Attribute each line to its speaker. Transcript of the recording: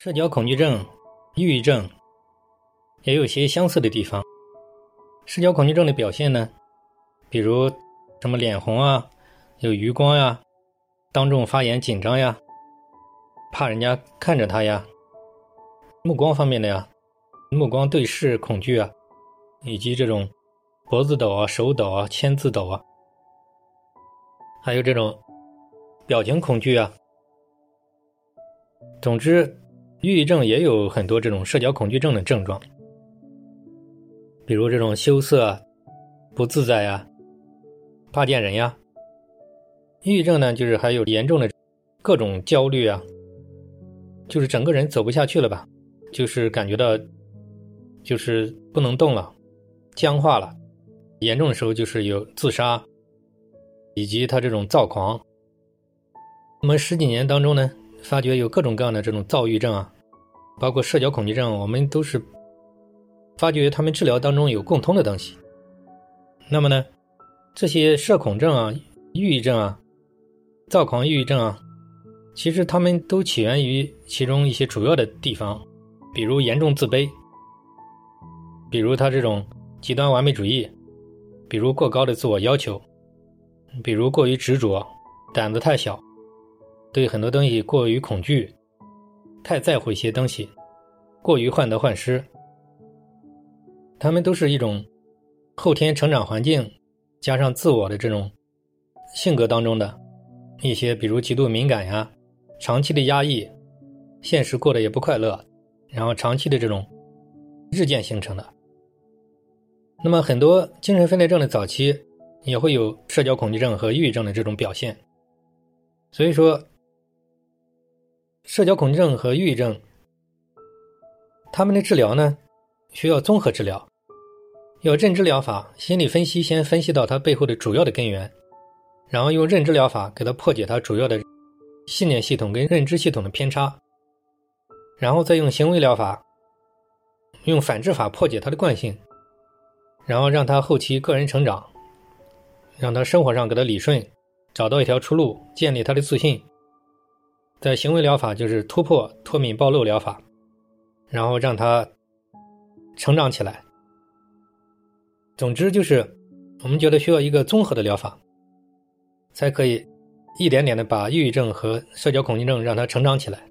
Speaker 1: 社交恐惧症、抑郁症也有些相似的地方。社交恐惧症的表现呢，比如什么脸红啊、有余光呀、当众发言紧张呀、怕人家看着他呀、目光方面的呀、目光对视恐惧啊，以及这种脖子抖啊、手抖啊、签字抖啊，还有这种表情恐惧啊。总之，抑郁症也有很多这种社交恐惧症的症状，比如这种羞涩、不自在呀、怕见人呀。抑郁症呢，就是还有严重的各种焦虑啊，就是整个人走不下去了吧，就是感觉到就是不能动了，僵化了。严重的时候就是有自杀，以及他这种躁狂。我们十几年当中呢？发觉有各种各样的这种躁郁症啊，包括社交恐惧症，我们都是发觉他们治疗当中有共通的东西。那么呢，这些社恐症啊、抑郁症啊、躁狂抑郁症啊，其实他们都起源于其中一些主要的地方，比如严重自卑，比如他这种极端完美主义，比如过高的自我要求，比如过于执着，胆子太小。对很多东西过于恐惧，太在乎一些东西，过于患得患失，他们都是一种后天成长环境加上自我的这种性格当中的一些，比如极度敏感呀，长期的压抑，现实过得也不快乐，然后长期的这种日渐形成的。那么很多精神分裂症的早期也会有社交恐惧症和抑郁症的这种表现，所以说。社交恐惧症和抑郁症，他们的治疗呢，需要综合治疗，要认知疗法、心理分析，先分析到它背后的主要的根源，然后用认知疗法给它破解它主要的信念系统跟认知系统的偏差，然后再用行为疗法，用反制法破解它的惯性，然后让他后期个人成长，让他生活上给他理顺，找到一条出路，建立他的自信。的行为疗法就是突破脱敏暴露疗法，然后让他成长起来。总之就是，我们觉得需要一个综合的疗法，才可以一点点的把抑郁症和社交恐惧症让他成长起来。